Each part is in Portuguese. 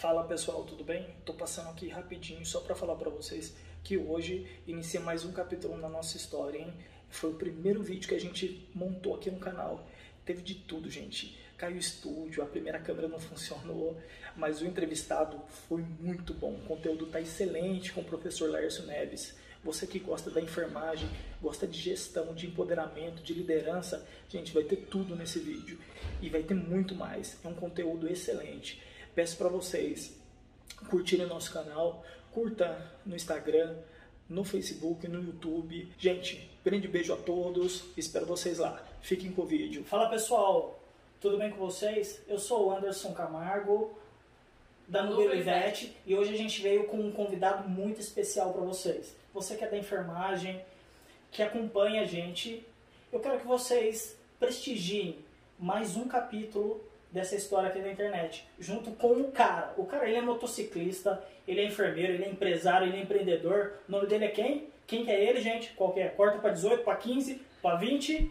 Fala pessoal, tudo bem? Tô passando aqui rapidinho só para falar para vocês que hoje inicia mais um capítulo na nossa história, hein? Foi o primeiro vídeo que a gente montou aqui no canal. Teve de tudo, gente. Caiu o estúdio, a primeira câmera não funcionou, mas o entrevistado foi muito bom. O conteúdo tá excelente com o professor Laércio Neves. Você que gosta da enfermagem, gosta de gestão, de empoderamento, de liderança, gente, vai ter tudo nesse vídeo e vai ter muito mais. É um conteúdo excelente. Peço para vocês curtirem nosso canal, curta no Instagram, no Facebook, no YouTube. Gente, grande beijo a todos, espero vocês lá. Fiquem com o vídeo. Fala pessoal, tudo bem com vocês? Eu sou o Anderson Camargo, da Ivete, e hoje a gente veio com um convidado muito especial para vocês. Você que é da enfermagem, que acompanha a gente, eu quero que vocês prestigiem mais um capítulo dessa história aqui na internet, junto com o cara. O cara ele é motociclista, ele é enfermeiro, ele é empresário, ele é empreendedor. O nome dele é quem? Quem que é ele, gente? Qual que é? Corta para 18, para 15, para 20.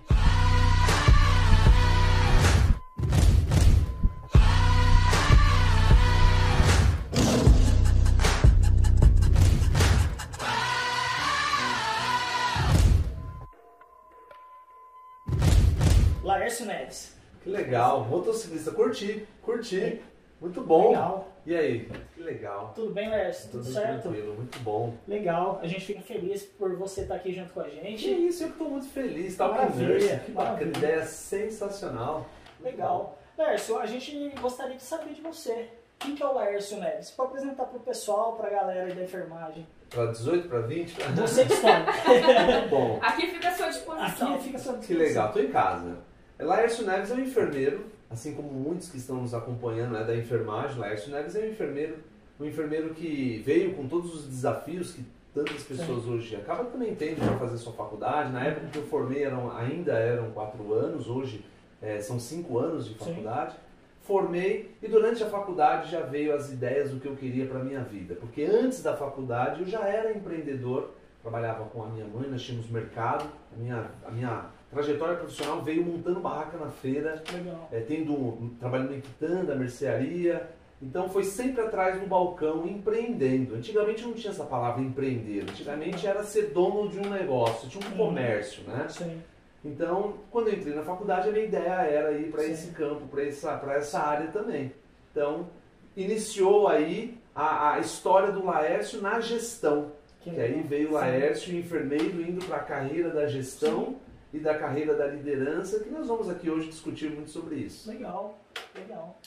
Que legal, motociclista, curti, curti. Muito bom. Legal. E aí? Que legal. Tudo bem, Laércio? Tudo, certo? tranquilo, muito bom. Legal. A gente fica feliz por você estar aqui junto com a Que gente. isso, eu que estou muito feliz. Tá Maravilha, que bacana, ideia sensacional. Legal. Laércio, a gente gostaria de saber de você. Quem que é o Laércio Neves? Para apresentar para o pessoal, para a galera da enfermagem. Para 18, para 20? Você que escolhe. Muito bom. Aqui fica à sua disposição. Aqui fica a sua Que disposição. legal, tô em casa. Laércio Neves é um enfermeiro, assim como muitos que estão nos acompanhando né, da enfermagem. Laércio Neves é um enfermeiro, um enfermeiro que veio com todos os desafios que tantas pessoas hoje acabam também tendo para fazer sua faculdade. Na época que eu formei eram, ainda eram quatro anos, hoje eh, são cinco anos de faculdade. Formei e durante a faculdade já veio as ideias do que eu queria para minha vida, porque antes da faculdade eu já era empreendedor, trabalhava com a minha mãe, nós tínhamos mercado, a minha, a minha trajetória profissional veio montando barraca na feira, Legal. é, tendo trabalhando em quitanda, mercearia. Então foi sempre atrás do balcão empreendendo. Antigamente não tinha essa palavra empreender. Antigamente era ser dono de um negócio, tinha um Uhum. comércio, né? Sim. Então, quando eu entrei na faculdade, a minha ideia era ir para Sim. esse campo, para essa, pra essa área também. Então, iniciou aí a, a história do Laércio na gestão. Que Que aí veio o Sim. Laércio, enfermeiro, indo para a carreira da gestão e da carreira da liderança, que nós vamos aqui hoje discutir muito sobre isso. Legal. Legal.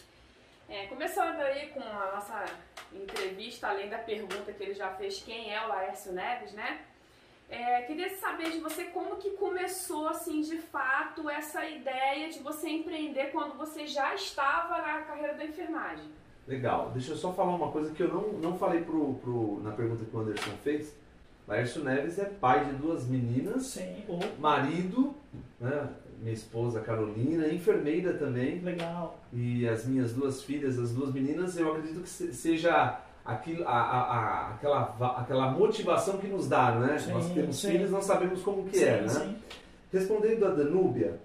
É, começando aí com a nossa entrevista, além da pergunta que ele já fez, quem é o Laércio Neves, né? É, queria saber de você como que começou, assim, de fato, essa ideia de você empreender quando você já estava na carreira da enfermagem. Legal. Deixa eu só falar uma coisa que eu não, não falei pro, pro, na pergunta que o Anderson fez. Laércio Neves é pai de duas meninas, Sim. Marido, né, minha esposa Carolina, enfermeira também. legal. E as minhas duas filhas, as duas meninas, eu acredito que se- seja aquilo, a, a, a- aquela, aquela motivação que nos dá, né? Sim, nós temos sim. filhos, nós sabemos como que sim, é, né? Respondendo a Danúbia,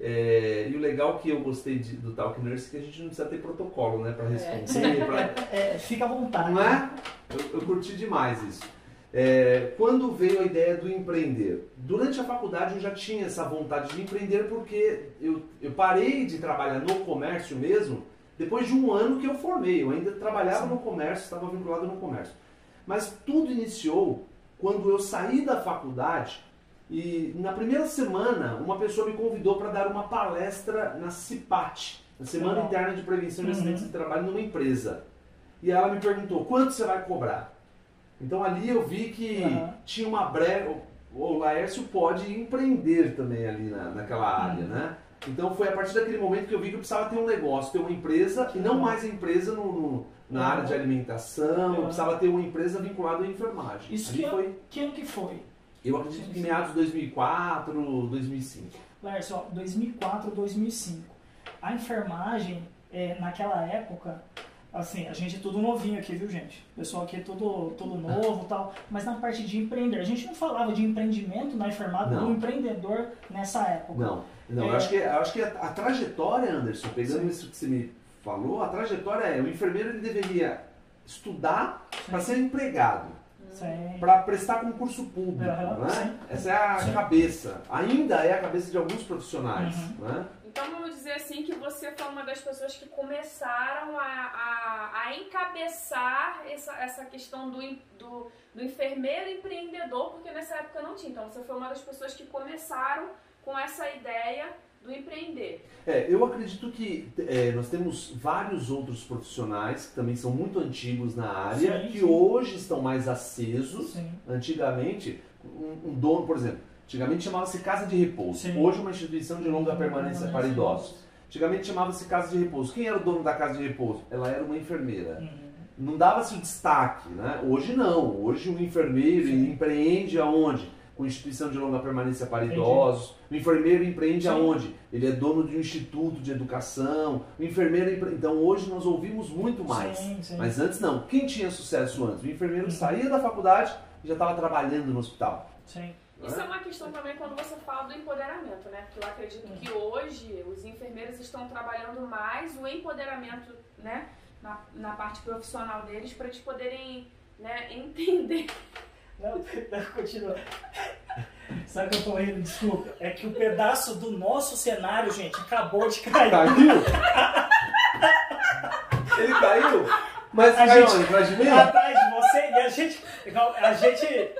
é, e o legal que eu gostei de- do Talk Nurse é que a gente não precisa ter protocolo, né? Para responder, pra- É, fica à vontade. não é? Eu, eu curti demais isso. É, quando veio a ideia do empreender? Durante a faculdade eu já tinha essa vontade de empreender porque eu, eu parei de trabalhar no comércio mesmo depois de um ano que eu formei. Eu ainda trabalhava Sim. no comércio, estava vinculado no comércio. Mas tudo iniciou quando eu saí da faculdade e na primeira semana uma pessoa me convidou para dar uma palestra na CIPAT, na Semana. Interna de Prevenção de Uhum. Acidentes de Trabalho numa empresa. E ela me perguntou, quanto você vai cobrar? Então ali eu vi que Aham. tinha uma breve. O Laércio pode empreender também ali na, naquela área, Uhum. né? Então foi a partir daquele momento que eu vi que eu precisava ter um negócio, ter uma empresa, e não Uhum. mais a empresa no, no- na Uhum. área de alimentação, eu Uhum. precisava ter uma empresa vinculada à enfermagem. Isso ali que, foi, que ano que foi? eu acredito que meados de 2004, 2005. Laércio, ó, 2004, 2005. A enfermagem, é, naquela época, assim, a gente é tudo novinho aqui, viu, gente? O pessoal aqui é tudo, tudo novo e tal. Mas na parte de empreender, a gente não falava de empreendimento na enfermagem, Não. do empreendedor nessa época. Não, não, É. eu acho que, eu acho que a, a trajetória, Anderson, pegando Sim. isso que você me falou, a trajetória é, o enfermeiro ele deveria estudar para ser empregado. Para prestar concurso público. Uhum, né? Essa é a sim. cabeça. Ainda é a cabeça de alguns profissionais. Uhum. Né? Então vamos dizer assim que você foi uma das pessoas que começaram a, a, a encabeçar essa, essa questão do, do, do enfermeiro empreendedor, porque nessa época não tinha. Então você foi uma das pessoas que começaram com essa ideia do empreender. É, eu acredito que é, nós temos vários outros profissionais que também são muito antigos na área, sim, que sim. hoje estão mais acesos. Sim. Antigamente, um, um, dono, por exemplo, antigamente chamava-se Casa de Repouso. Hoje é uma instituição de longa permanência para idosos. Antigamente chamava-se Casa de Repouso. Quem era o dono da Casa de Repouso? Ela era uma enfermeira. Uhum. Não dava-se o destaque, né? Hoje não. Hoje o enfermeiro empreende aonde? com instituição de longa permanência para idosos. O enfermeiro empreende Sim. aonde? Ele é dono de um instituto de educação. O enfermeiro empre... Então hoje nós ouvimos muito mais. Sim, sim. Mas antes não. Quem tinha sucesso antes? O enfermeiro uhum. saía da faculdade e já estava trabalhando no hospital. Sim. Isso é uma questão também quando você fala do empoderamento, né? Porque eu acredito uhum. que hoje os enfermeiros estão trabalhando mais o empoderamento, né? Na, na parte profissional deles para eles poderem né, entender não, não, continua. Sabe que eu tô rindo? Desculpa. É que o pedaço do nosso cenário, gente, acabou de cair. Caiu? Ele caiu? Mas a caiu gente, onde? Atrás de mim? Atrás de você e a gente. A gente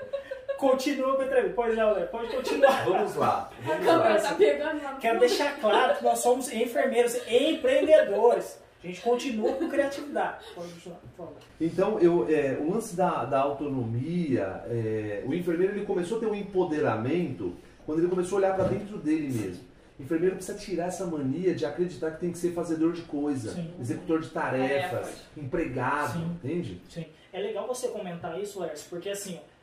continua com a entrevista. Pois não, Léo, pode continuar. Vamos lá. Vamos a câmera tá pegando lá Quero deixar claro que nós somos enfermeiros empreendedores. A gente continua com criatividade. Pode continuar, por favor. Então, eu, é, o lance da, da autonomia, é, o enfermeiro ele começou a ter um empoderamento quando ele começou a olhar para dentro dele mesmo. O enfermeiro precisa tirar essa mania de acreditar que tem que ser fazedor de coisa, Sim. executor de tarefas, empregado, Sim. entende? Sim. É legal você comentar isso, Lércio, porque assim, ó,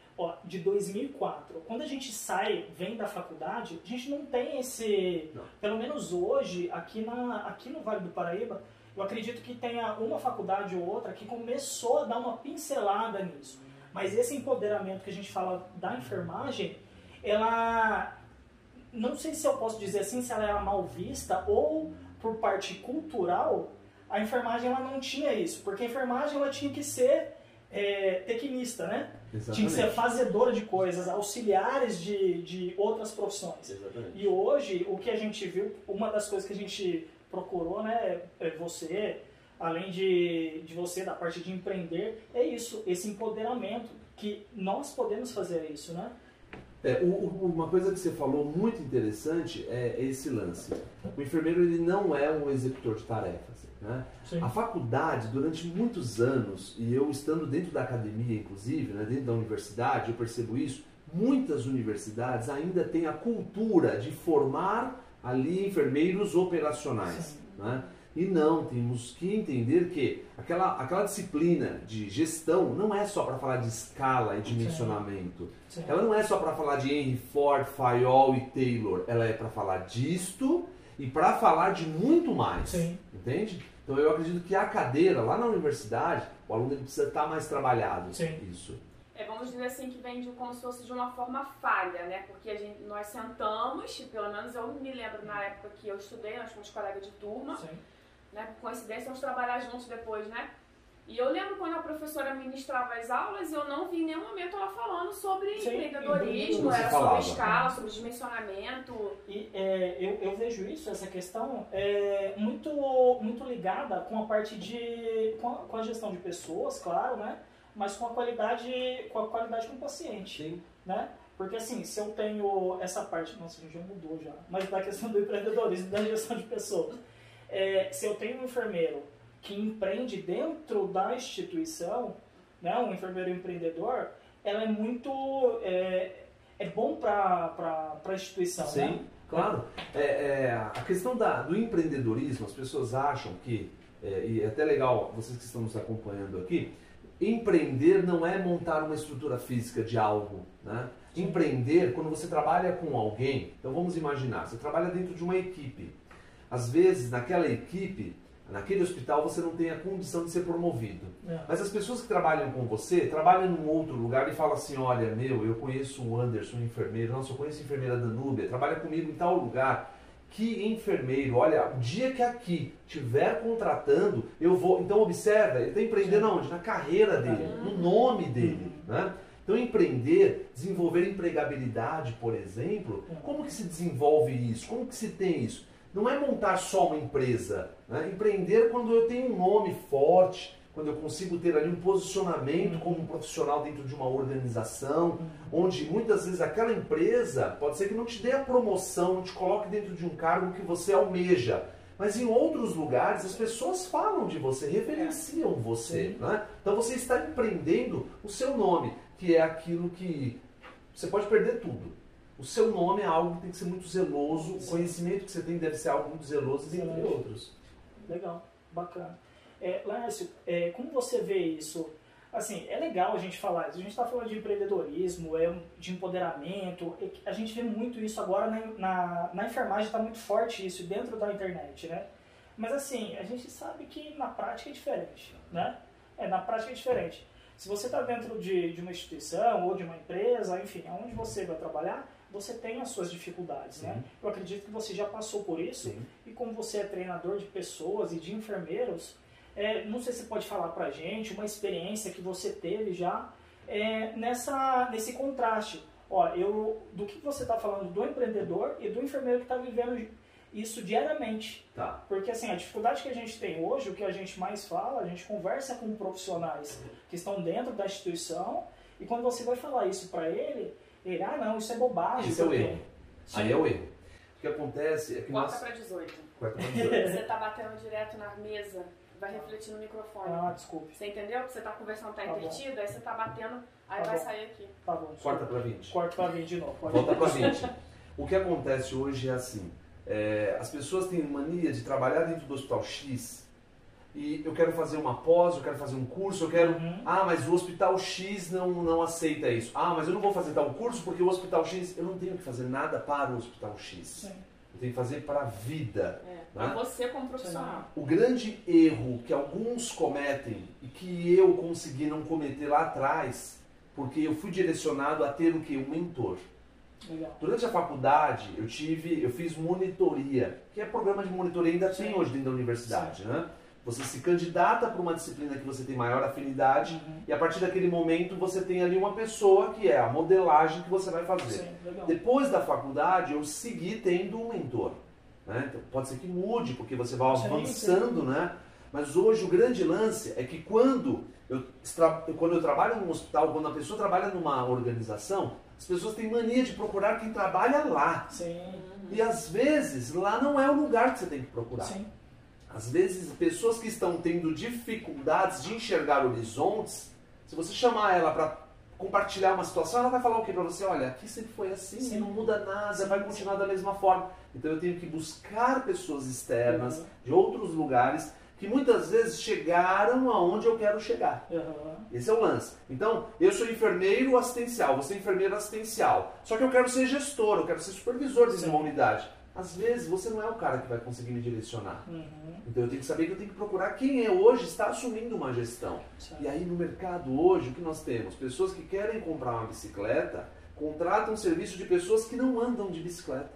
de 2004, quando a gente sai, vem da faculdade, a gente não tem esse, não. pelo menos hoje, aqui, na, aqui no Vale do Paraíba, eu acredito que tenha uma faculdade ou outra que começou a dar uma pincelada nisso. Mas esse empoderamento que a gente fala da enfermagem, ela não sei se eu posso dizer assim, se ela era mal vista ou por parte cultural, a enfermagem ela não tinha isso, porque a enfermagem ela tinha que ser é, tecnista, né? Exatamente. Tinha que ser fazedora de coisas, auxiliares de, de outras profissões. Exatamente. E hoje, o que a gente viu, uma das coisas que a gente procurou, né, é você, além de, de você, da parte de empreender, é isso, esse empoderamento, que nós podemos fazer isso, né? É, uma coisa que você falou muito interessante é esse lance. O enfermeiro ele não é um executor de tarefas. Né? A faculdade, durante muitos anos, e eu estando dentro da academia, inclusive, né, dentro da universidade, eu percebo isso, muitas universidades ainda têm a cultura de formar ali enfermeiros operacionais. Né? E não, temos que entender que aquela, aquela disciplina de gestão não é só para falar de escala e dimensionamento. Sim. Sim. Ela não é só para falar de Henry Ford, Fayol e Taylor. Ela é para falar disto e para falar de muito mais. Sim. Entende? Então eu acredito que a cadeira lá na universidade, o aluno ele precisa estar mais trabalhado. Isso é, vamos dizer assim, que vem de, como se fosse de uma forma falha, né? Porque a gente, nós sentamos, pelo menos eu me lembro na época que eu estudei, nós fomos colegas de turma, Sim. né? Por coincidência, vamos trabalhar juntos depois, né? E eu lembro quando a professora ministrava as aulas, eu não vi em nenhum momento ela falando sobre Sim, empreendedorismo, era sobre escala, sobre dimensionamento. E é, eu, eu vejo isso, essa questão, é, muito, muito ligada com a parte de. Com a, com a gestão de pessoas, claro, né? mas com a qualidade, com a qualidade com o paciente. Sim. Né? Porque assim, se eu tenho essa parte, nossa, já mudou já, mas da questão do empreendedorismo, da gestão de pessoas. É, se eu tenho um enfermeiro que empreende dentro da instituição, né, um enfermeiro empreendedor, ela é muito. É, é bom para a instituição. Sim, né? claro. É, é, a questão da, do empreendedorismo, as pessoas acham que, é, e é até legal vocês que estão nos acompanhando aqui, empreender não é montar uma estrutura física de algo. Né? Empreender, quando você trabalha com alguém, então vamos imaginar, você trabalha dentro de uma equipe. Às vezes, naquela equipe, naquele hospital, você não tem a condição de ser promovido. É. Mas as pessoas que trabalham com você, trabalham num outro lugar e falam assim, olha, meu, eu conheço o Anderson, um enfermeiro, nossa, eu conheço a enfermeira Danúbia, trabalha comigo em tal lugar que enfermeiro, olha, o dia que aqui tiver contratando, eu vou. Então observa, ele está empreendendo aonde? Na carreira dele, no nome dele. Né? Então empreender, desenvolver empregabilidade, por exemplo, como que se desenvolve isso? Como que se tem isso? Não é montar só uma empresa. Né? Empreender quando eu tenho um nome forte, quando eu consigo ter ali um posicionamento como um profissional dentro de uma organização, onde muitas vezes aquela empresa pode ser que não te dê a promoção, não te coloque dentro de um cargo que você almeja. Mas em outros lugares as pessoas falam de você, reverenciam você. Né? Então você está empreendendo o seu nome, que é aquilo que você pode perder tudo. O seu nome é algo que tem que ser muito zeloso, o conhecimento que você tem deve ser algo muito zeloso, entre outros. Legal, bacana. É, Lárcio, é, como você vê isso? Assim, é legal a gente falar isso. A gente está falando de empreendedorismo, é, de empoderamento. A gente vê muito isso agora na, na, na enfermagem, está muito forte isso dentro da internet, né? Mas assim, a gente sabe que na prática é diferente, né? É, na prática é diferente. Se você está dentro de, de uma instituição ou de uma empresa, enfim, aonde você vai trabalhar, você tem as suas dificuldades, né? Eu acredito que você já passou por isso e como você é treinador de pessoas e de enfermeiros, é, não sei se você pode falar pra gente uma experiência que você teve já é, nessa, nesse contraste. Ó, eu, do que você está falando do empreendedor e do enfermeiro que está vivendo isso diariamente. Tá. Porque assim, a dificuldade que a gente tem hoje, o que a gente mais fala, a gente conversa com profissionais que estão dentro da instituição e quando você vai falar isso para ele, ele, ah não, isso é bobagem. Isso é o erro. Aí é o erro. O que acontece é que Corta nós... para 18. Corta para 18. você está batendo direto na mesa vai refletir no microfone. Ah, desculpe. Você entendeu? Você tá conversando, tá, tá invertido, aí você tá batendo, aí tá vai bom. sair aqui. Tá bom. Corta pra 20. Corta pra 20 de novo. Volta pra 20. o que acontece hoje é assim, é, as pessoas têm mania de trabalhar dentro do hospital X e eu quero fazer uma pós, eu quero fazer um curso, eu quero. Uhum. Ah, mas o hospital X não, não aceita isso. Ah, mas eu não vou fazer tal curso porque o hospital X. Eu não tenho que fazer nada para o hospital X. Sim. Eu tenho que fazer para a vida. É, né? Para você como profissional. O grande erro que alguns cometem e que eu consegui não cometer lá atrás, porque eu fui direcionado a ter o que? Um mentor. Legal. Durante a faculdade, eu tive, eu fiz monitoria, que é programa de monitoria ainda Sim. tem hoje dentro da universidade, Sim. né? Você se candidata para uma disciplina que você tem maior afinidade uhum. e a partir daquele momento você tem ali uma pessoa que é a modelagem que você vai fazer. Sim, Depois da faculdade eu segui tendo um mentor. Né? Então, pode ser que mude porque você vai avançando, né? Mas hoje o grande lance é que quando eu, quando eu trabalho num hospital, quando a pessoa trabalha numa organização, as pessoas têm mania de procurar quem trabalha lá. Sim. E às vezes lá não é o lugar que você tem que procurar. Sim. Às vezes, pessoas que estão tendo dificuldades de enxergar horizontes, se você chamar ela para compartilhar uma situação, ela vai falar o que para você? Olha, aqui sempre foi assim, Sim. não muda nada, Sim. vai continuar da mesma forma. Então eu tenho que buscar pessoas externas uhum. de outros lugares que muitas vezes chegaram aonde eu quero chegar. Uhum. Esse é o lance. Então, eu sou enfermeiro assistencial, você é enfermeiro assistencial. Só que eu quero ser gestor, eu quero ser supervisor de uma unidade. Às vezes você não é o cara que vai conseguir me direcionar. Uhum. Então eu tenho que saber que eu tenho que procurar quem é hoje está assumindo uma gestão. Certo. E aí no mercado hoje o que nós temos? Pessoas que querem comprar uma bicicleta contratam serviço de pessoas que não andam de bicicleta.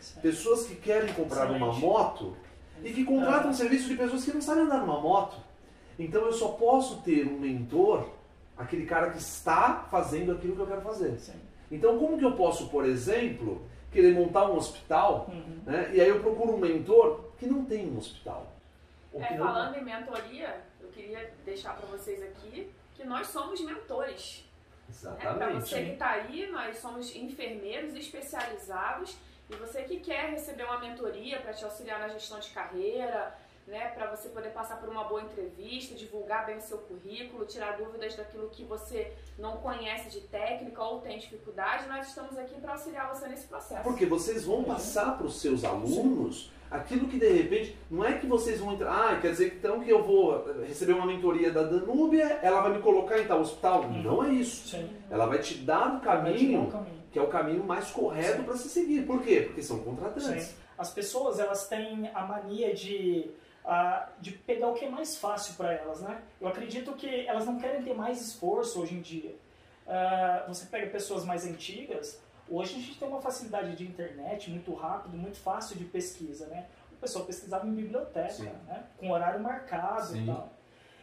Certo. Pessoas que querem comprar Excelente. uma moto e que contratam serviço de pessoas que não sabem andar numa moto. Então eu só posso ter um mentor, aquele cara que está fazendo aquilo que eu quero fazer. Sim. Então como que eu posso, por exemplo, querer montar um hospital, uhum. né? e aí eu procuro um mentor que não tem um hospital. É, falando em mentoria, eu queria deixar para vocês aqui que nós somos mentores. Exatamente. Né? Para você que está aí, nós somos enfermeiros especializados e você que quer receber uma mentoria para te auxiliar na gestão de carreira, né, para você poder passar por uma boa entrevista, divulgar bem o seu currículo, tirar dúvidas daquilo que você não conhece de técnica ou tem dificuldade, nós estamos aqui para auxiliar você nesse processo. Porque vocês vão passar para os seus alunos aquilo que de repente, não é que vocês vão entrar, ah, quer dizer então que eu vou receber uma mentoria da Danúbia, ela vai me colocar em tal hospital. Uhum. Não é isso. Sim. Ela vai te dar o caminho, caminho. Que é o caminho mais correto para se seguir. Por quê? Porque são contratantes. Sim. As pessoas, elas têm a mania de uh, de pegar o que é mais fácil para elas, né? Eu acredito que elas não querem ter mais esforço hoje em dia. Uh, você pega pessoas mais antigas, Hoje a gente tem uma facilidade de internet muito rápido, muito fácil de pesquisa, né? O pessoal pesquisava em biblioteca, né? com horário marcado Sim. e tal.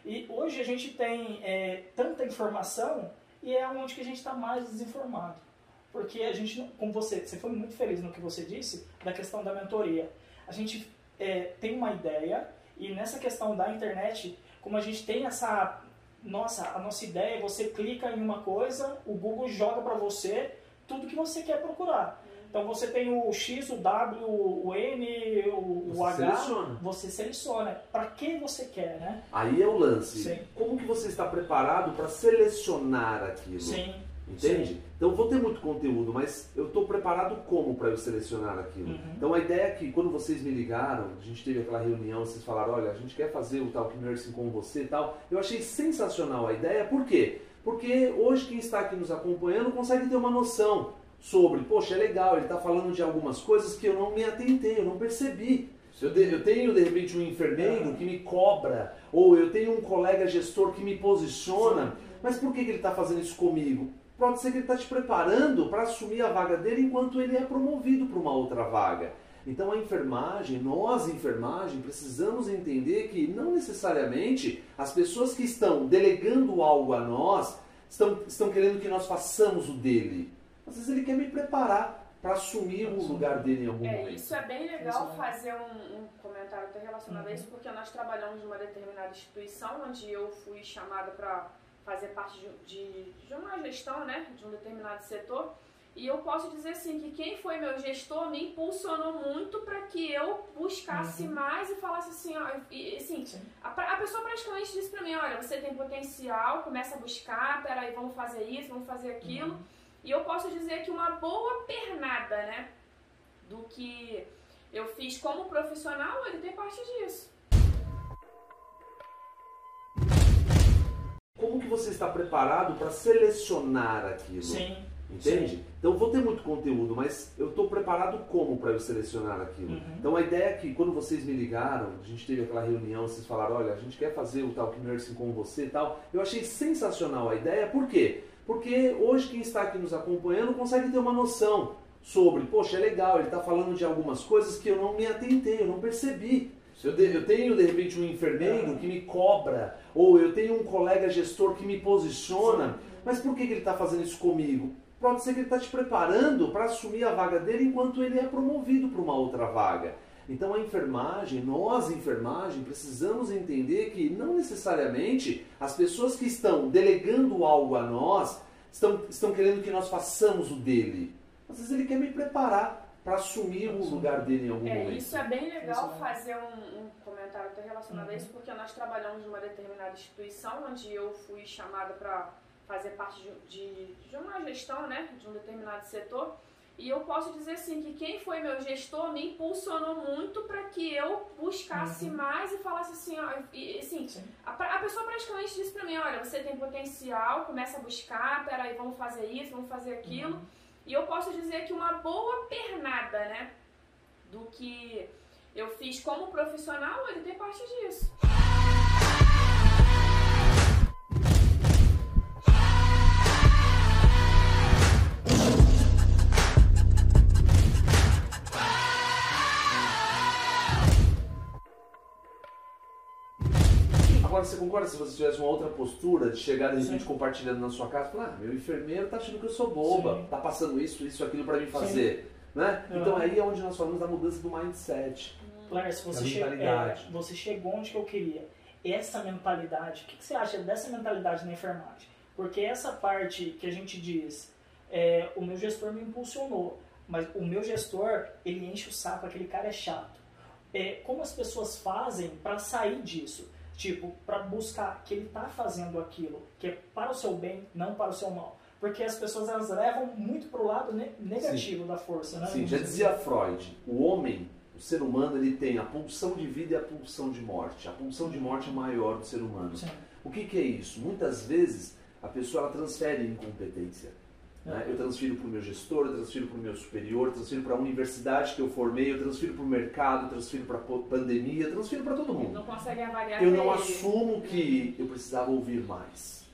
E hoje a gente tem é, tanta informação e é onde que a gente está mais desinformado. Porque a gente, como você, você foi muito feliz no que você disse, da questão da mentoria. A gente é, tem uma ideia e nessa questão da internet, como a gente tem essa nossa, a nossa ideia, você clica em uma coisa, o Google joga para você tudo que você quer procurar. Então você tem o X, o W, o N, o, você H, seleciona. você seleciona. Para que você quer, né? Aí é o lance. Sim. Como que você está preparado para selecionar aquilo? Sim. Entende? Sim. Então vou ter muito conteúdo, mas eu estou preparado como para eu selecionar aquilo? Uhum. Então a ideia é que quando vocês me ligaram, a gente teve aquela reunião, vocês falaram, olha, a gente quer fazer o Talk Nursing com você e tal. Eu achei sensacional a ideia, por quê? Porque hoje quem está aqui nos acompanhando consegue ter uma noção sobre, poxa, é legal, ele está falando de algumas coisas que eu não me atentei, eu não percebi. Eu, eu tenho, de repente, um enfermeiro que me cobra, ou eu tenho um colega gestor que me posiciona, mas por que, que ele está fazendo isso comigo? Pode ser que ele está te preparando para assumir a vaga dele enquanto ele é promovido para uma outra vaga. Então a enfermagem, nós enfermagem, precisamos entender que não necessariamente as pessoas que estão delegando algo a nós estão, estão querendo que nós façamos o dele. Às vezes ele quer me preparar para assumir o lugar dele em algum é, momento. Isso é bem legal fazer um, um comentário até relacionado uhum. a isso, porque nós trabalhamos numa determinada instituição onde eu fui chamada para fazer parte de, de, de, uma gestão, né, de um determinado setor. E eu posso dizer assim que quem foi meu gestor me impulsionou muito para que eu buscasse uhum. mais e falasse assim, ó, e, assim, a, a, pessoa praticamente disse para mim, olha, você tem potencial, começa a buscar, peraí, vamos fazer isso, vamos fazer aquilo. Uhum. E eu posso dizer que uma boa pernada, né, do que eu fiz como profissional, ele tem parte disso. Como que você está preparado para selecionar aquilo? Sim. Entende? Sim. Então vou ter muito conteúdo, mas eu estou preparado como para eu selecionar aquilo? Uhum. Então a ideia é que quando vocês me ligaram, a gente teve aquela reunião, vocês falaram, olha, a gente quer fazer o Talk Nursing com você e tal. Eu achei sensacional a ideia, por quê? Porque hoje quem está aqui nos acompanhando consegue ter uma noção sobre, poxa, é legal, ele está falando de algumas coisas que eu não me atentei, eu não percebi. Eu, eu tenho de repente um enfermeiro que me cobra, ou eu tenho um colega gestor que me posiciona, mas por que, que ele está fazendo isso comigo? Pode ser que ele está te preparando para assumir a vaga dele enquanto ele é promovido para uma outra vaga. Então a enfermagem, nós enfermagem, precisamos entender que não necessariamente as pessoas que estão delegando algo a nós estão, estão querendo que nós façamos o dele. Às vezes ele quer me preparar para assumir o lugar dele em algum é, momento. Isso é bem legal fazer um, um comentário até relacionado uhum. a isso, porque nós trabalhamos numa determinada instituição onde eu fui chamada para fazer parte de, de, de uma gestão, né, de um determinado setor. E eu posso dizer assim que quem foi meu gestor me impulsionou muito para que eu buscasse uhum. mais e falasse assim, ó, e, assim, a, a, pessoa praticamente disse para mim, olha, você tem potencial, começa a buscar, peraí, vamos fazer isso, vamos fazer aquilo. Uhum. E eu posso dizer que uma boa pernada, né, do que eu fiz como profissional, ele tem parte disso. Agora, você concorda se você tivesse uma outra postura de chegar de repente compartilhando na sua casa e falar, ah, meu enfermeiro tá achando que eu sou boba, Sim. tá passando isso, isso, aquilo para mim fazer. Né? Uhum. Então aí é onde nós falamos da mudança do mindset. Claro, se você, che é, você chegou onde eu queria. Essa mentalidade, o que, que, você acha dessa mentalidade na enfermagem? Porque essa parte que a gente diz, é, o meu gestor me impulsionou, mas o meu gestor, ele enche o saco, aquele cara é chato. É, como as pessoas fazem para sair disso? Tipo, para buscar que ele está fazendo aquilo que é para o seu bem, não para o seu mal. Porque as pessoas elas levam muito para o lado negativo Sim. da força, né? Sim, já dizia Freud, o homem, o ser humano, ele tem a pulsão de vida e a pulsão de morte. A pulsão de morte é maior do ser humano. Sim. O que, que é isso? Muitas vezes a pessoa ela transfere incompetência. Né? Eu transfiro para o meu gestor, eu transfiro para o meu superior, eu transfiro para a universidade que eu formei, eu transfiro para o mercado, eu transfiro para a pandemia, eu transfiro para todo mundo. Não consegue avaliar Eu não ele. assumo que eu precisava ouvir mais,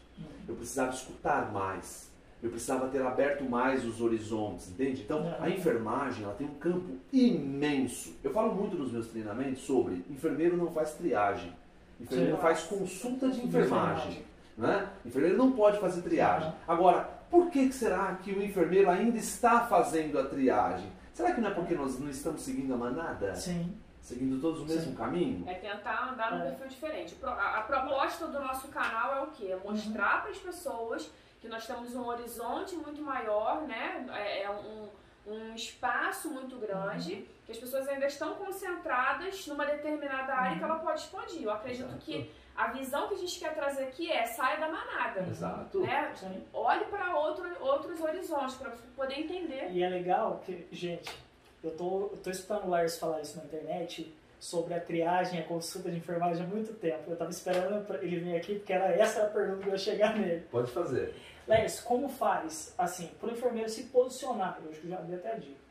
eu precisava escutar mais, eu precisava ter aberto mais os horizontes, entende? Então, a enfermagem ela tem um campo imenso. Eu falo muito nos meus treinamentos sobre enfermeiro não faz triagem, enfermeiro Sim. faz consulta de enfermagem. Enfermagem. Né? Enfermeiro não pode fazer triagem. Uhum. Agora, por que que será que o enfermeiro ainda está fazendo a triagem? Será que não é porque nós não estamos seguindo a manada? Sim. Seguindo todos o mesmo Sim. caminho? É tentar andar num É. perfil diferente. A, proposta do nosso canal é o quê? É mostrar para as pessoas que nós temos um horizonte muito maior, né? É, é um, um espaço muito grande, que as pessoas ainda estão concentradas numa determinada área que ela pode expandir. Eu acredito Exato. que a visão que a gente quer trazer aqui é saia da manada. Exato. Né? Sim. Olhe para outro, outros horizontes, para você poder entender. E é legal que, gente, eu tô, eu tô escutando o Lars falar isso na internet sobre a triagem, a consulta de enfermagem há muito tempo. Eu tava esperando ele vir aqui porque era essa a pergunta que eu ia chegar nele. Pode fazer. Lars, como faz, assim, para o enfermeiro se posicionar? Eu acho que eu já dei até a dica.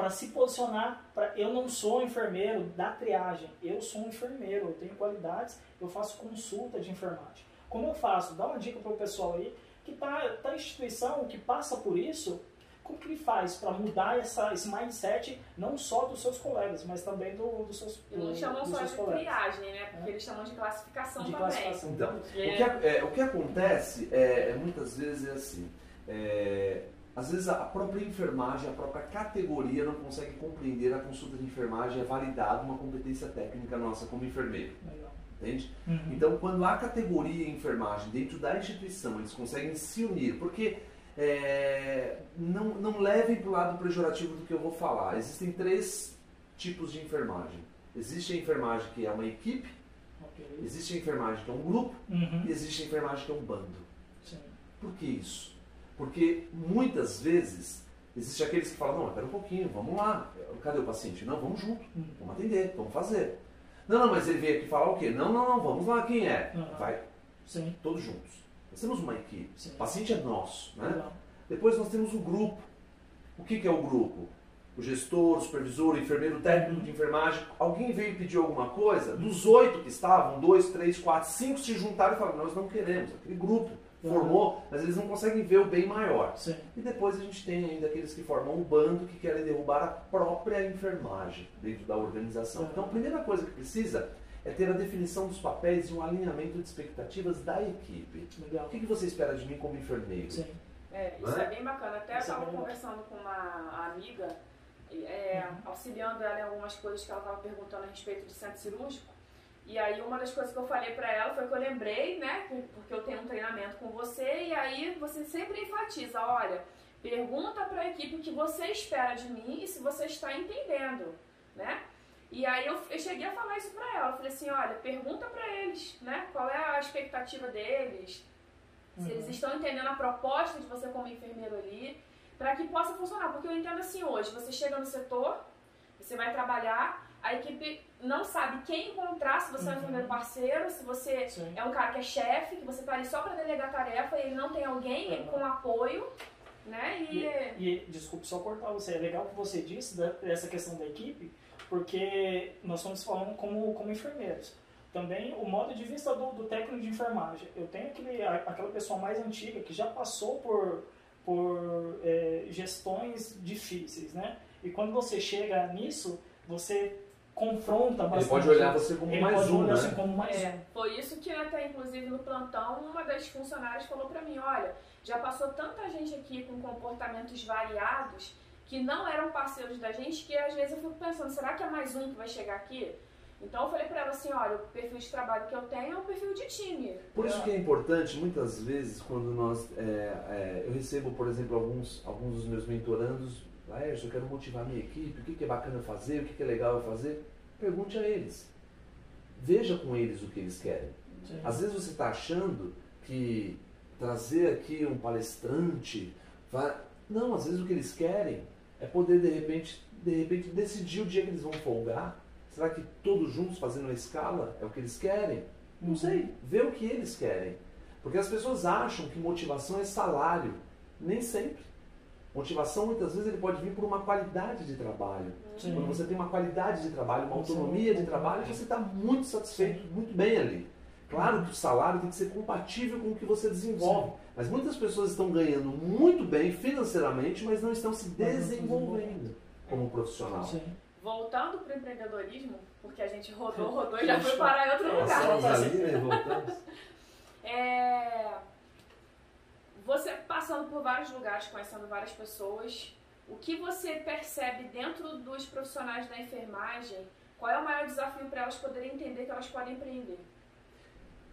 Para se posicionar, pra, eu não sou enfermeiro da triagem, eu sou um enfermeiro, eu tenho qualidades, eu faço consulta de enfermagem. Como eu faço? Dá uma dica para o pessoal aí que tá, tá em instituição, que passa por isso, como que ele faz para mudar essa, esse mindset, não só dos seus colegas, mas também do, dos seus, E não do- chamam dos só seus de colegas. triagem, né? Porque eles chamam de classificação De também. classificação. Então, Porque- O que, é- o que acontece é, é muitas vezes é assim. Às vezes a própria enfermagem, a própria categoria não consegue compreender a consulta de enfermagem é validada uma competência técnica nossa como enfermeiro, entende? Uhum. Então, quando a categoria enfermagem dentro da instituição eles conseguem se unir, porque é, não, não levem para o lado pejorativo do que eu vou falar. Existem três tipos de enfermagem. Existe a enfermagem que é uma equipe, Ok. existe a enfermagem que é um grupo Uhum. e existe a enfermagem que é um bando. Sim. Por que isso? Porque muitas vezes existe aqueles que falam, não, espera um pouquinho, vamos lá. Cadê o paciente? Não, vamos junto, Uhum. vamos atender, vamos fazer. Não, não, mas ele veio aqui falar o quê? Não, não, não, vamos lá, quem é? Uhum. Vai, Sim. todos juntos. Nós temos uma equipe. Sim. O paciente é nosso, né? Legal. Depois nós temos o grupo. O que, que é o grupo? O gestor, o supervisor, o enfermeiro, o técnico de enfermagem. Alguém veio pedir alguma coisa? Dos oito que estavam, dois, três, quatro, cinco se juntaram e falaram, nós não queremos. Aquele grupo formou, mas eles não conseguem ver o bem maior. Sim. E depois a gente tem ainda aqueles que formam um bando que querem derrubar a própria enfermagem dentro da organização. Então a primeira coisa que precisa é ter a definição dos papéis e um alinhamento de expectativas da equipe. Legal. O que que você espera de mim como enfermeiro? Sim. É, isso Né? é bem bacana. Até eu Isso é estava bem conversando com uma amiga, é, auxiliando ela em algumas coisas que ela estava perguntando a respeito de centro cirúrgico. E aí uma das coisas que eu falei pra ela foi que eu lembrei, né, que- porque eu tenho um treinamento com você, e aí você sempre enfatiza, olha, pergunta pra equipe o que você espera de mim e se você está entendendo, né? E aí eu, eu cheguei a falar isso pra ela, eu falei assim, olha, pergunta pra eles, né, qual é a expectativa deles, se eles Uhum. estão entendendo a proposta de você como enfermeiro ali, para que possa funcionar. Porque eu entendo assim hoje, você chega no setor, você vai trabalhar, a equipe não sabe quem encontrar, se você é um Uhum. enfermeiro parceiro, se você Sim. é um cara que é chefe, que você tá ali só para delegar tarefa e ele não tem alguém Uhum. com apoio, né? E, E, e desculpe só cortar você, é legal que você disse dessa questão da equipe, porque nós estamos falando como, como enfermeiros. Também o modo de vista do, do técnico de enfermagem. Eu tenho aquele, aquela pessoa mais antiga que já passou por, por é, gestões difíceis, né? E quando você chega nisso, você confronta bastante. Ele pode olhar você como Ele mais pode um, olhar né? assim como mais um. É, foi isso que até inclusive no plantão uma das funcionárias falou pra mim, olha, já passou tanta gente aqui com comportamentos variados que não eram parceiros da gente que às vezes eu fico pensando, será que é mais um que vai chegar aqui? Então eu falei pra ela assim, olha, o perfil de trabalho que eu tenho é um perfil de time. Por isso que é importante, muitas vezes, quando nós. é, é, eu recebo, por exemplo, alguns, alguns dos meus mentorandos. Laércio, eu quero motivar a minha equipe, o que, que é bacana fazer, o que, que é legal eu fazer. Pergunte a eles. Veja com eles o que eles querem. Sim. Às vezes você está achando que trazer aqui um palestrante. Vai... Não, às vezes o que eles querem é poder, de repente, de repente, decidir o dia que eles vão folgar. Será que todos juntos fazendo a escala é o que eles querem? Não sei. Vê o que eles querem. Porque as pessoas acham que motivação é salário. Nem sempre. Motivação, muitas vezes, ele pode vir por uma qualidade de trabalho. Sim. Quando você tem uma qualidade de trabalho, uma autonomia de trabalho, você está muito satisfeito, muito bem ali. Claro que o salário tem que ser compatível com o que você desenvolve. Sim. Mas muitas pessoas estão ganhando muito bem financeiramente, mas não estão se desenvolvendo como profissional. Sim. Voltando para o empreendedorismo, porque a gente rodou, rodou e já foi parar em outro lugar. Passamos ali, né? Voltamos. É... Você passando por vários lugares, conhecendo várias pessoas, o que você percebe dentro dos profissionais da enfermagem? Qual é o maior desafio para elas poderem entender que elas podem empreender?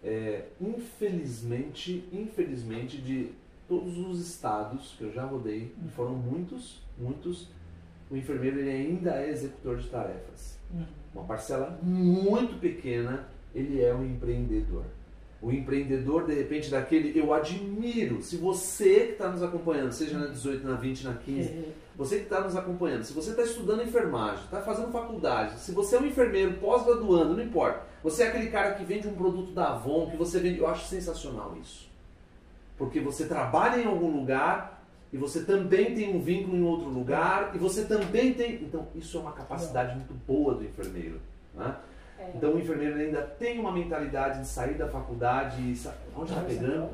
É, infelizmente, infelizmente, de todos os estados que eu já rodei, e foram muitos, muitos, o enfermeiro ele ainda é executor de tarefas. Uhum. Uma parcela muito pequena, ele é um empreendedor. O empreendedor, de repente, daquele, eu admiro. Se você que está nos acompanhando, seja na 18, na 20, na 15, uhum. você que está nos acompanhando, se você está estudando enfermagem, está fazendo faculdade, se você é um enfermeiro pós-graduando, não importa. Você é aquele cara que vende um produto da Avon, que você vende. Eu acho sensacional isso. Porque você trabalha em algum lugar e você também tem um vínculo em outro lugar e você também tem. Então, isso é uma capacidade muito boa do enfermeiro. Né? Então, o enfermeiro ainda tem uma mentalidade de sair da faculdade e. Onde está pegando?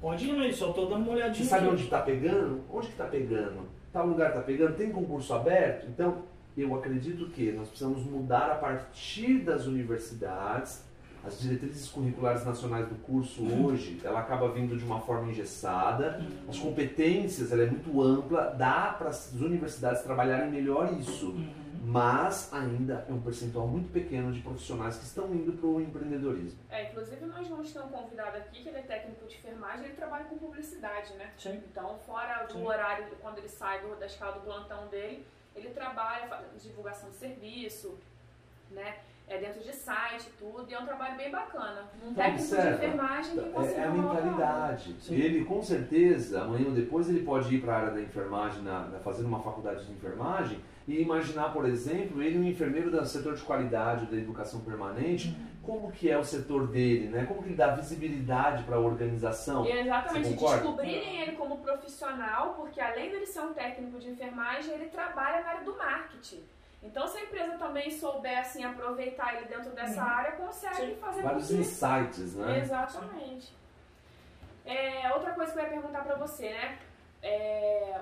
Pode ir, mas só estou dando uma olhadinha. Você sabe onde está pegando? Onde que está pegando? Tal lugar está pegando? Tem concurso aberto? Então, eu acredito que nós precisamos mudar a partir das universidades. As diretrizes curriculares nacionais do curso uhum. hoje, ela acaba vindo de uma forma engessada. Uhum. As competências, ela é muito ampla, dá para as universidades trabalharem melhor isso. Mas ainda é um percentual muito pequeno de profissionais que estão indo para o empreendedorismo. É, inclusive nós vamos ter um convidado aqui que ele é técnico de enfermagem, ele trabalha com publicidade, né? Sim. Então, fora do Sim. horário, quando ele sai do, da escala do plantão dele, ele trabalha divulgação de serviço, né? É dentro de site, tudo, e é um trabalho bem bacana. Um então, técnico de enfermagem que consegue. É, é a mentalidade. Ele, com certeza, amanhã ou depois, ele pode ir para a área da enfermagem, na, na, fazendo uma faculdade de enfermagem, e imaginar, por exemplo, ele um enfermeiro do setor de qualidade da educação permanente, uhum. como que é o setor dele, né? Como que ele dá visibilidade para a organização. E exatamente, descobrirem ele como profissional, porque além dele ser um técnico de enfermagem, ele trabalha na área do marketing. Então, se a empresa também souber assim, aproveitar ele dentro dessa uhum. área, consegue Sim. fazer vários insights, né? Exatamente. É, outra coisa que eu ia perguntar para você, né? É,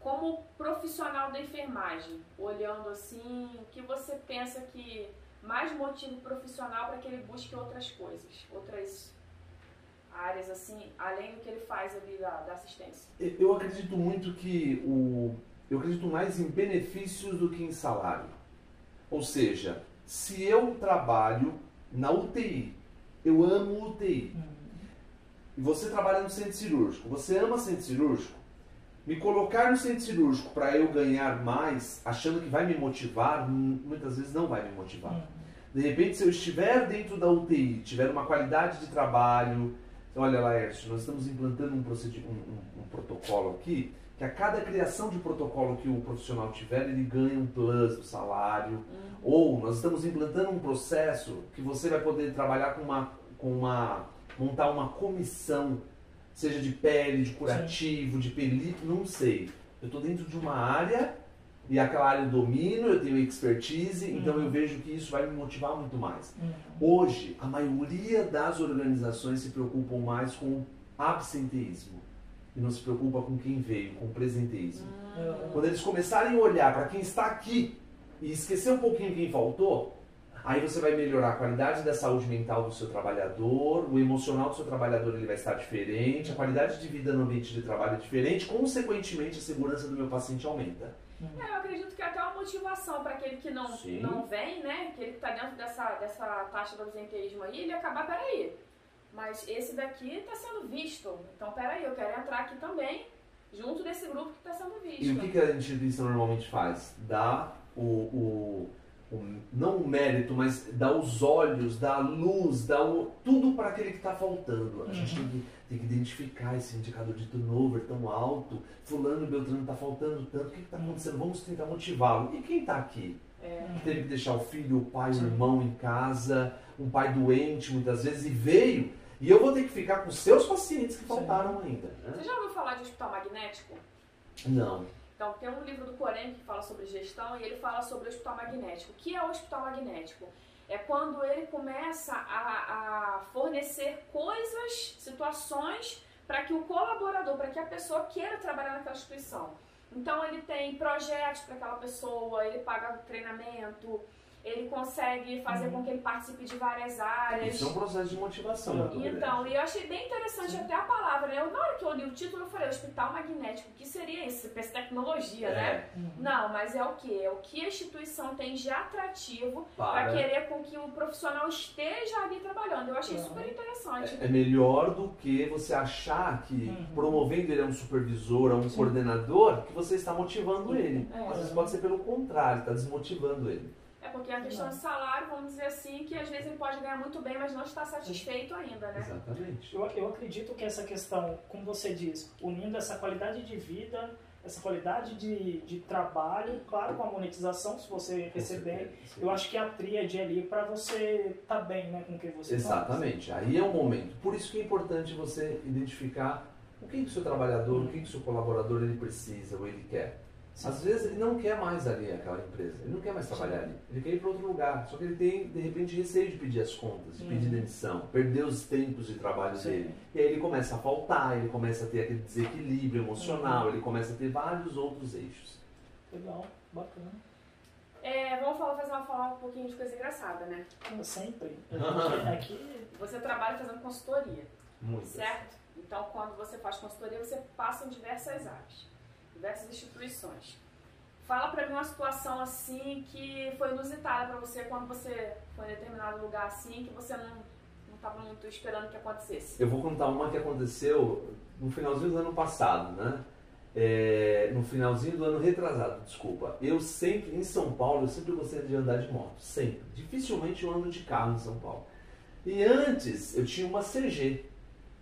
como profissional da enfermagem, olhando assim, o que você pensa que mais motivo profissional para que ele busque outras coisas, outras áreas assim, além do que ele faz ali da, da assistência? Eu acredito muito que o eu acredito mais em benefícios do que em salário. Ou seja, se eu trabalho na UTI, eu amo UTI. Uhum. E você trabalha no centro cirúrgico, você ama centro cirúrgico, me colocar no centro cirúrgico para eu ganhar mais, achando que vai me motivar, muitas vezes não vai me motivar. Uhum. De repente, se eu estiver dentro da UTI, tiver uma qualidade de trabalho, olha Laércio, nós estamos implantando um, um, um, um protocolo aqui, que a cada criação de protocolo que o profissional tiver, ele ganha um plus do salário. Uhum. Ou nós estamos implantando um processo que você vai poder trabalhar com uma, com uma montar uma comissão seja de pele, de curativo, Sim. de película, não sei. Eu estou dentro de uma área e aquela área eu domino, eu tenho expertise, uhum. então eu vejo que isso vai me motivar muito mais. Uhum. Hoje, a maioria das organizações se preocupam mais com absenteísmo e não se preocupa com quem veio, com o presenteísmo. Uhum. Quando eles começarem a olhar para quem está aqui e esquecer um pouquinho quem faltou, Aí você vai melhorar a qualidade da saúde mental do seu trabalhador, o emocional do seu trabalhador ele vai estar diferente, a qualidade de vida no ambiente de trabalho é diferente, consequentemente a segurança do meu paciente aumenta. É, eu acredito que é até uma motivação para aquele que não, não vem, né? Aquele que está dentro dessa, dessa taxa do absenteísmo aí, ele acabar, peraí, mas esse daqui está sendo visto, então peraí, eu quero entrar aqui também, junto desse grupo que está sendo visto. E o que, que a instituição normalmente faz? Dá o, o não o mérito, mas dá os olhos, dá a luz, dá o, tudo para aquele que está faltando. A uhum. gente tem que, tem que, identificar esse indicador de turnover tão alto, fulano Beltrano está faltando tanto, o que está acontecendo? Vamos tentar motivá-lo. E quem está aqui? É. Que teve que deixar o filho, o pai, Sim. o irmão em casa, um pai doente muitas vezes, e veio. E eu vou ter que ficar com seus pacientes que faltaram Sim. ainda. Né? Você já ouviu falar de hospital magnético? Não. Então, tem um livro do Corém que fala sobre gestão e ele fala sobre o hospital magnético. O que é o hospital magnético? é quando ele começa a, a fornecer coisas, situações para que o colaborador, para que a pessoa queira trabalhar naquela instituição. Então ele tem projetos para aquela pessoa, ele paga treinamento, ele consegue fazer uhum. com que ele participe de várias áreas. Isso é um processo de motivação. Muito então, e eu achei bem interessante Sim. até a palavra. Né? Eu, na hora que eu li o título, eu falei, hospital magnético, o que seria isso? Você pensa tecnologia, é. né? Uhum. Não, mas é o que? É o que a instituição tem de atrativo para querer com que o profissional esteja ali trabalhando. Eu achei uhum. super interessante. É, é, melhor do que você achar que uhum. promovendo ele a um supervisor, a um Sim. coordenador, que você está motivando ele. É. Às vezes pode ser pelo contrário, está desmotivando ele. É porque a questão de salário, vamos dizer assim, que às vezes ele pode ganhar muito bem, mas não está satisfeito ainda, né? Exatamente. Eu, eu acredito que essa questão, como você diz, unindo essa qualidade de vida, essa qualidade de, de trabalho, claro, com a monetização, se você receber, eu acho que é a tríade ali para você estar tá bem né, com o que você Exatamente, faz. aí é o momento. Por isso que é importante você identificar o que, que o seu trabalhador, o que, que o seu colaborador ele precisa ou ele quer. Sim. Às vezes ele não quer mais ali aquela empresa, ele não quer mais trabalhar Sim. ali, ele quer ir para outro lugar, só que ele tem de repente receio de pedir as contas, de pedir demissão, perder os tempos de trabalho Sim. dele. E aí ele começa a faltar, ele começa a ter aquele desequilíbrio emocional, uhum. ele começa a ter vários outros eixos. Legal, bacana. É, vamos falar, fazer uma, falar um pouquinho de coisa engraçada, né? Como sempre. Aqui... Você trabalha fazendo consultoria, Muito. certo? Então, quando você faz consultoria, você passa em diversas áreas diversas instituições. Fala para mim uma situação assim que foi inusitada para você quando você foi em determinado lugar assim que você não estava muito esperando que acontecesse. Eu vou contar uma que aconteceu no finalzinho do ano passado, né? É, no finalzinho do ano retrasado, desculpa. Eu sempre, em São Paulo, eu sempre gostei de andar de moto, sempre. Dificilmente eu ando de carro em São Paulo. E antes eu tinha uma CG,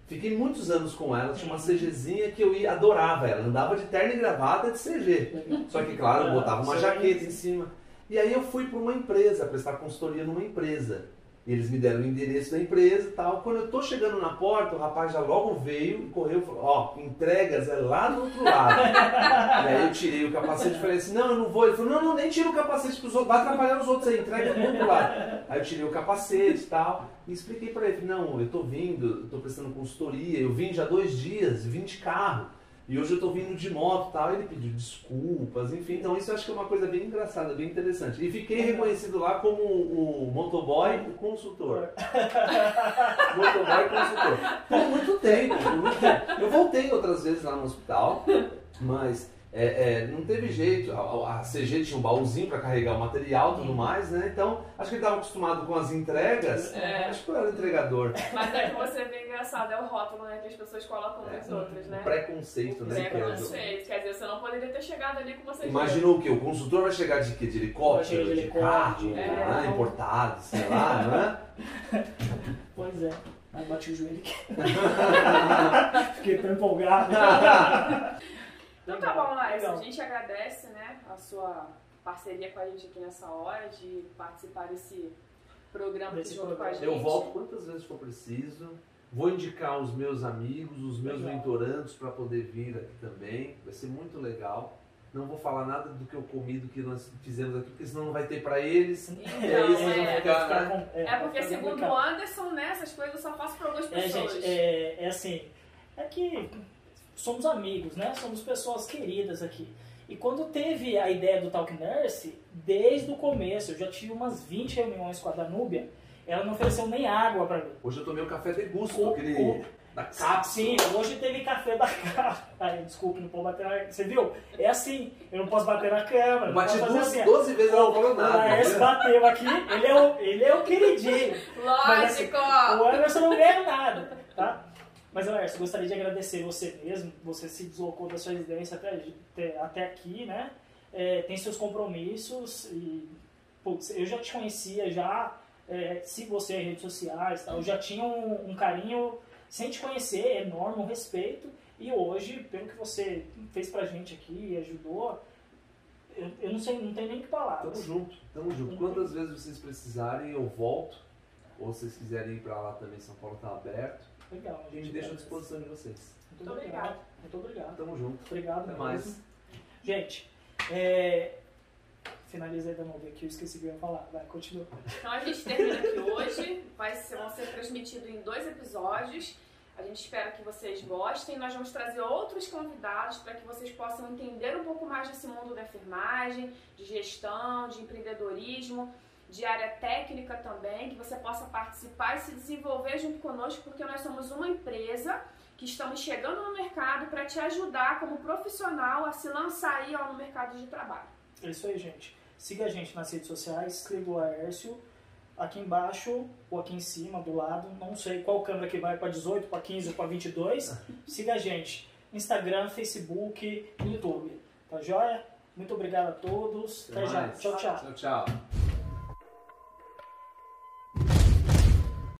Fiquei muitos anos com ela, tinha uma CGzinha que eu ia, adorava ela, andava de terno e gravata de CG. Só que, claro, eu botava uma jaqueta em cima. E aí eu fui para uma empresa, prestar consultoria numa empresa. E eles me deram o endereço da empresa e tal. Quando eu tô chegando na porta, o rapaz já logo veio e correu e falou, ó, oh, entregas é lá do outro lado. e aí eu tirei o capacete e falei assim, não, eu não vou. Ele falou, não, não, nem tira o capacete pros outros, vai atrapalhar os outros aí, entrega do outro lado. Aí eu tirei o capacete e tal. E expliquei para ele, não, eu tô vindo, eu tô prestando consultoria, eu vim já dois dias, vim de carro. E hoje eu estou vindo de moto e tal, ele pediu desculpas, enfim. Então isso eu acho que é uma coisa bem engraçada, bem interessante. E fiquei reconhecido lá como o motoboy consultor. motoboy consultor. Por muito tempo, por muito tempo. Eu voltei outras vezes lá no hospital, mas é, é, não teve jeito. A, a, CG tinha um baúzinho para carregar o material e tudo mais, né? Então, acho que ele estava acostumado com as entregas. É. Acho que eu era entregador. Mas é que você vê engraçado, é o rótulo né, que as pessoas colocam é. nos outros, né? Preconceito, né? Preconceito. Quer dizer, você não poderia ter chegado ali com você. Imaginou o quê? O consultor vai chegar de quê? De helicóptero, de, de carro, é. né? importado, sei lá, não é? Pois é. Aí bati o joelho aqui. Fiquei tão empolgado. Então tá bom, Laís. A gente agradece né, a sua parceria com a gente aqui nessa hora, de participar desse programa desse junto programa. com a gente. Eu volto quantas vezes for preciso. Vou indicar os meus amigos, os meus legal. mentorandos para poder vir aqui também. Vai ser muito legal. Não vou falar nada do que eu comi, do que nós fizemos aqui, porque senão não vai ter para eles. Então, e aí eles é, vão ficar, né? é, é porque, segundo o Anderson, né, essas coisas eu só faço para algumas pessoas. É, gente, é, é assim, é que somos amigos, né? Somos pessoas queridas aqui. E quando teve a ideia do Talk Nurse, desde o começo, eu já tive umas 20 reuniões com a Danúbia, ela não ofereceu nem água para mim. Hoje eu tomei um café de gusto, aquele o, da cápsula. Sim, hoje teve café da cápsula. Desculpe, não posso bater na... Você viu? É assim, eu não posso bater na câmera. Bati duas, assim, 12 vezes, ela não falou nada. O Laércio bateu aqui, ele é o, ele é o queridinho. Lógico! Mas, assim, o Anderson não ganha nada, tá? Mas, Laércio, gostaria de agradecer você mesmo. Você se deslocou da sua residência até, até, aqui, né? É, tem seus compromissos e putz, eu já te conhecia já, é, se você é redes sociais, tá? eu já tinha um, um, carinho sem te conhecer enorme, um respeito e hoje, pelo que você fez pra gente aqui e ajudou, eu, eu, não sei, não tenho nem que falar. Tamo junto, tamo junto. Quantas vezes vocês precisarem, eu volto. Ou vocês quiserem ir para lá também, São Paulo está aberto. Legal. A gente deixa à disposição de vocês. Muito, Muito obrigado. Muito obrigado. Tamo junto. Obrigado Até mesmo. mais. Gente, é, finaliza aí da novo aqui, eu esqueci o que eu ia falar. Vai, continua. Então a gente termina aqui hoje, vai ser, vão ser transmitidos em dois episódios. A gente espera que vocês gostem. Nós vamos trazer outros convidados para que vocês possam entender um pouco mais desse mundo da enfermagem, de gestão, de empreendedorismo, de área técnica também, que você possa participar e se desenvolver junto conosco, porque nós somos uma empresa que estamos chegando no mercado para te ajudar como profissional a se lançar aí ó, no mercado de trabalho. É isso aí, gente. Siga a gente nas redes sociais, escreva o Laércio aqui embaixo ou aqui em cima, do lado. Não sei qual câmera que vai para 18, para 15 ou para 22. Siga a gente. Instagram, Facebook, YouTube. Tá joia? Muito obrigado a todos. Até, Até já. Tchau, tchau. Tchau, tchau.